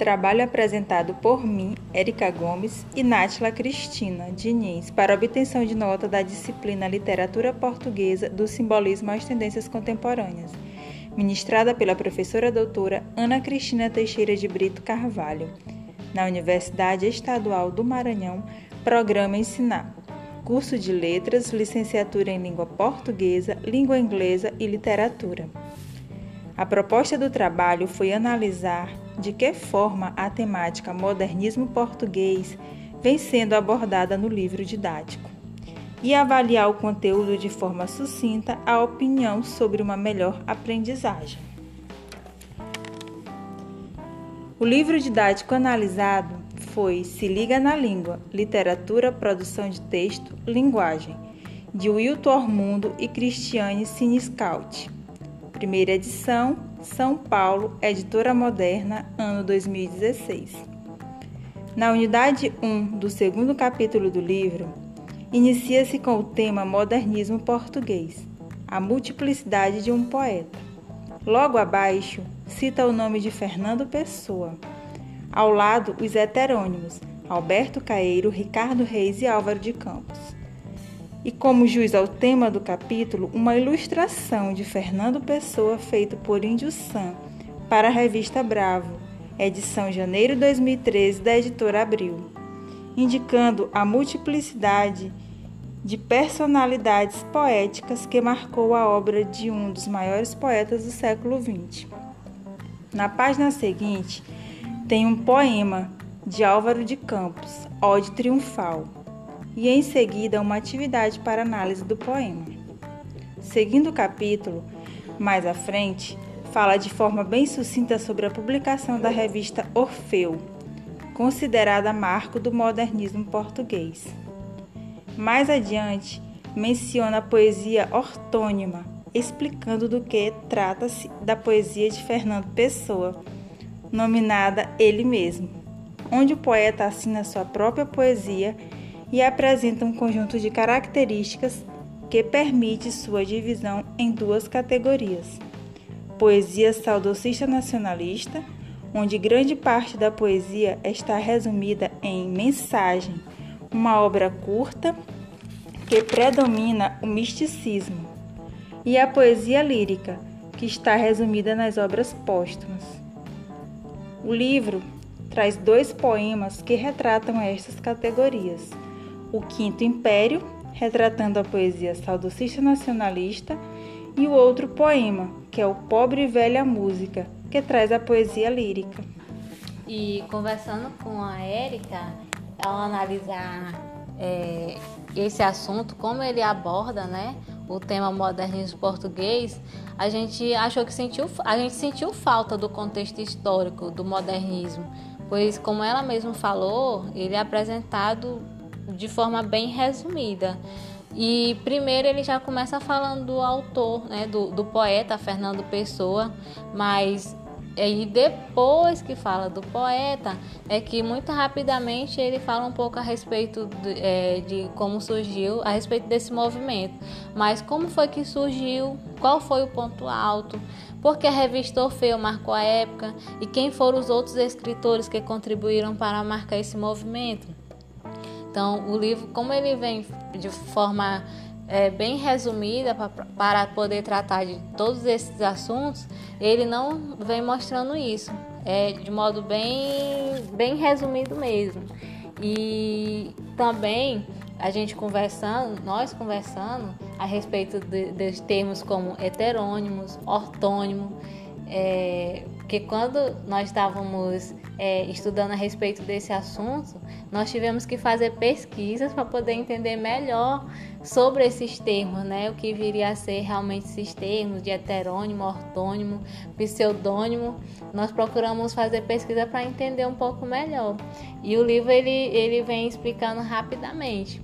Trabalho apresentado por mim, Érica Gomes e Nátila Cristina Diniz para obtenção de nota da disciplina Literatura Portuguesa do Simbolismo às Tendências Contemporâneas, ministrada pela professora doutora Ana Cristina Teixeira de Brito Carvalho, na Universidade Estadual do Maranhão, Programa Ensinar. Curso de Letras, Licenciatura em Língua Portuguesa, Língua Inglesa e Literatura. A proposta do trabalho foi analisar de que forma a temática modernismo português vem sendo abordada no livro didático e avaliar o conteúdo de forma sucinta a opinião sobre uma melhor aprendizagem. O livro didático analisado foi Se Liga na Língua, Literatura, Produção de Texto, Linguagem, de Wilton Ormundo e Cristiane Siniscaut. Primeira edição, São Paulo, Editora Moderna, ano 2016. Na unidade 1 do segundo capítulo do livro, inicia-se com o tema Modernismo Português, a multiplicidade de um poeta. Logo abaixo, cita o nome de Fernando Pessoa. Ao lado, os heterônimos, Alberto Caeiro, Ricardo Reis e Álvaro de Campos e como juiz ao tema do capítulo, uma ilustração de Fernando Pessoa feita por Índio Sam para a revista Bravo, edição janeiro 2013 da editora Abril, indicando a multiplicidade de personalidades poéticas que marcou a obra de um dos maiores poetas do século XX. Na página seguinte, tem um poema de Álvaro de Campos, Ode Triunfal e em seguida uma atividade para análise do poema. Seguindo o capítulo, mais à frente, fala de forma bem sucinta sobre a publicação da revista Orfeu, considerada marco do modernismo português. Mais adiante, menciona a poesia ortônima, explicando do que trata-se da poesia de Fernando Pessoa, nominada ele mesmo, onde o poeta assina sua própria poesia e apresenta um conjunto de características que permite sua divisão em duas categorias: poesia saudosista nacionalista, onde grande parte da poesia está resumida em mensagem, uma obra curta que predomina o misticismo, e a poesia lírica, que está resumida nas obras póstumas. O livro traz dois poemas que retratam estas categorias o Quinto Império, retratando a poesia saudosista nacionalista, e o outro poema, que é o Pobre e Velha Música, que traz a poesia lírica. E conversando com a Érica, ao analisar é, esse assunto, como ele aborda, né, o tema modernismo português, a gente achou que sentiu, a gente sentiu falta do contexto histórico do modernismo, pois como ela mesma falou, ele é apresentado de forma bem resumida. E primeiro ele já começa falando do autor, né, do, do poeta Fernando Pessoa, mas aí depois que fala do poeta é que muito rapidamente ele fala um pouco a respeito de, é, de, como surgiu, a respeito desse movimento. Mas como foi que surgiu? Qual foi o ponto alto? Porque a revista Orfeu marcou a época e quem foram os outros escritores que contribuíram para marcar esse movimento? Então, o livro, como ele vem de forma é, bem resumida para poder tratar de todos esses assuntos, ele não vem mostrando isso. É de modo bem, bem resumido mesmo. E também a gente conversando, nós conversando a respeito de, de termos como heterônimos, ortônimo, é, que quando nós estávamos é, estudando a respeito desse assunto, nós tivemos que fazer pesquisas para poder entender melhor sobre esses termos, né? O que viria a ser realmente esses termos de heterônimo, ortônimo, pseudônimo. Nós procuramos fazer pesquisa para entender um pouco melhor. E o livro ele, ele vem explicando rapidamente.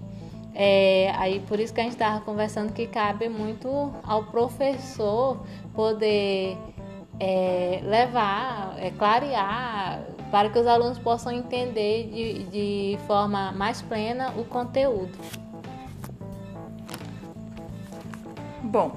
É, aí por isso que a gente estava conversando que cabe muito ao professor poder é, levar, é, clarear, para que os alunos possam entender de, de forma mais plena o conteúdo. Bom,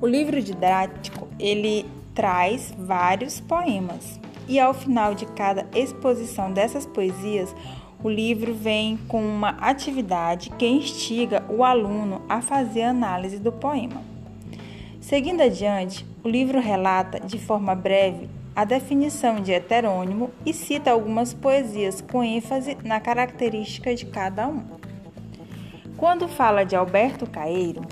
o livro didático ele traz vários poemas e ao final de cada exposição dessas poesias, o livro vem com uma atividade que instiga o aluno a fazer análise do poema. Seguindo adiante, o livro relata de forma breve a definição de heterônimo e cita algumas poesias com ênfase na característica de cada um. Quando fala de Alberto Caeiro,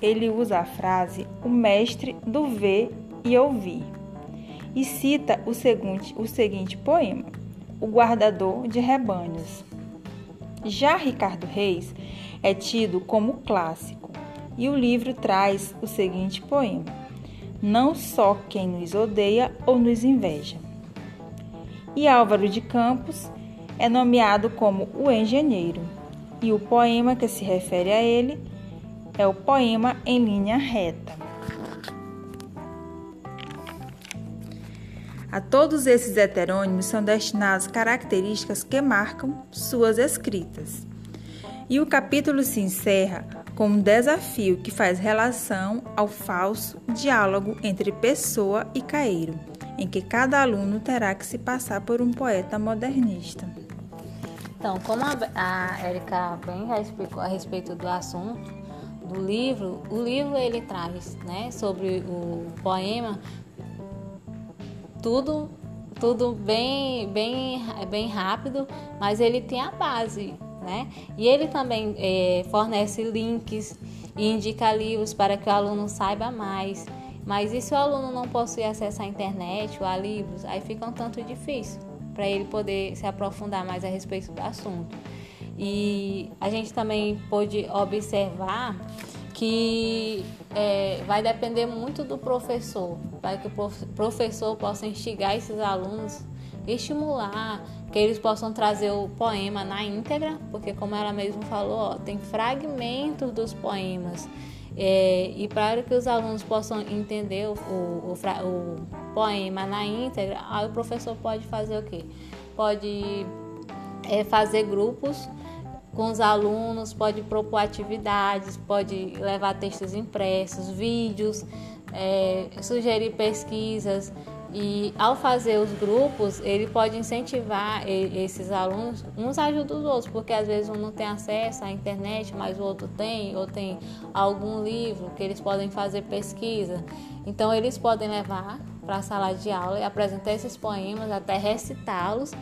ele usa a frase o mestre do ver e ouvir e cita o seguinte, o seguinte poema, O Guardador de Rebanhos. Já Ricardo Reis é tido como clássico e o livro traz o seguinte poema, Não só quem nos odeia ou nos inveja. E Álvaro de Campos é nomeado como o engenheiro e o poema que se refere a ele é o poema em linha reta. A todos esses heterônimos são destinadas características que marcam suas escritas. E o capítulo se encerra com um desafio que faz relação ao falso diálogo entre pessoa e caeiro, em que cada aluno terá que se passar por um poeta modernista. Então, como a Erika bem já explicou a respeito do assunto do livro, o livro ele traz, né, sobre o poema tudo tudo bem bem bem rápido, mas ele tem a base, né? E ele também é, fornece links e indica livros para que o aluno saiba mais. Mas e se o aluno não possui acesso à internet ou a livros, aí fica um tanto difícil para ele poder se aprofundar mais a respeito do assunto. E a gente também pôde observar que é, vai depender muito do professor, para que o professor possa instigar esses alunos, estimular, que eles possam trazer o poema na íntegra, porque como ela mesmo falou, ó, tem fragmentos dos poemas. É, e para que os alunos possam entender o, o, o, o, poema na íntegra, aí o professor pode fazer o quê? Pode é, fazer grupos com os alunos, pode propor atividades, pode levar textos impressos, vídeos, é, sugerir pesquisas. E ao fazer os grupos, ele pode incentivar esses alunos, uns ajudam os outros, porque às vezes um não tem acesso à internet, mas o outro tem, ou tem algum livro que eles podem fazer pesquisa. Então eles podem levar para a sala de aula e apresentar esses poemas, até recitá-los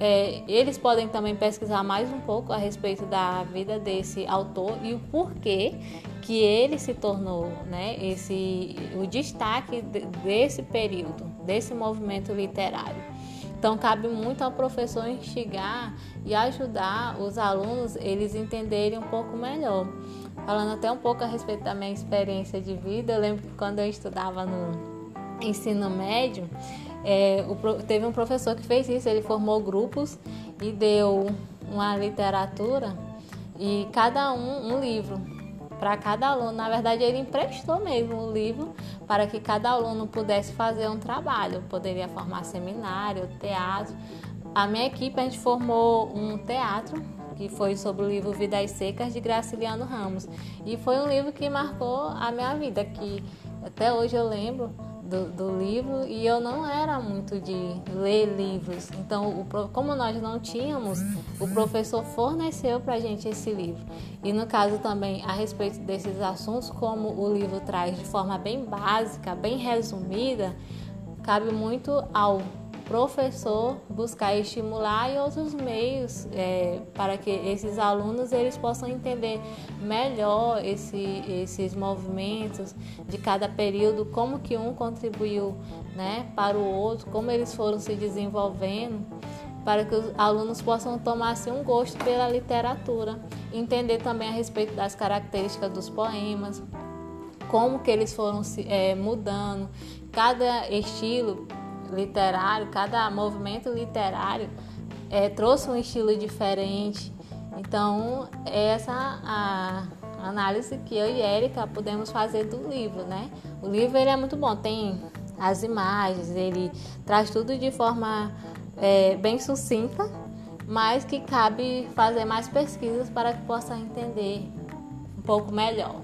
é, eles podem também pesquisar mais um pouco a respeito da vida desse autor e o porquê que ele se tornou né, esse, o destaque desse período, desse movimento literário. Então cabe muito ao professor instigar e ajudar os alunos eles entenderem um pouco melhor. Falando até um pouco a respeito da minha experiência de vida, eu lembro que quando eu estudava no ensino médio, é, o, teve um professor que fez isso, ele formou grupos e deu uma literatura e cada um um livro para cada aluno. Na verdade, ele emprestou mesmo o livro para que cada aluno pudesse fazer um trabalho. Poderia formar seminário, teatro. A minha equipe a gente formou um teatro que foi sobre o livro Vidas Secas de Graciliano Ramos e foi um livro que marcou a minha vida, que até hoje eu lembro do, do, livro e eu não era muito de ler livros. Então, o, como nós não tínhamos, o professor forneceu para gente esse livro. E no caso também a respeito desses assuntos, como o livro traz de forma bem básica, bem resumida, cabe muito ao professor buscar estimular e outros meios é, para que esses alunos eles possam entender melhor esse, esses movimentos de cada período, como que um contribuiu né, para o outro, como eles foram se desenvolvendo, para que os alunos possam tomar assim, um gosto pela literatura, entender também a respeito das características dos poemas, como que eles foram se é, mudando, cada estilo literário, cada movimento literário é, trouxe um estilo diferente. Então, essa a análise que eu e Erika podemos fazer do livro, né? O livro ele é muito bom, tem as imagens, ele traz tudo de forma é, bem sucinta, mas que cabe fazer mais pesquisas para que possa entender um pouco melhor.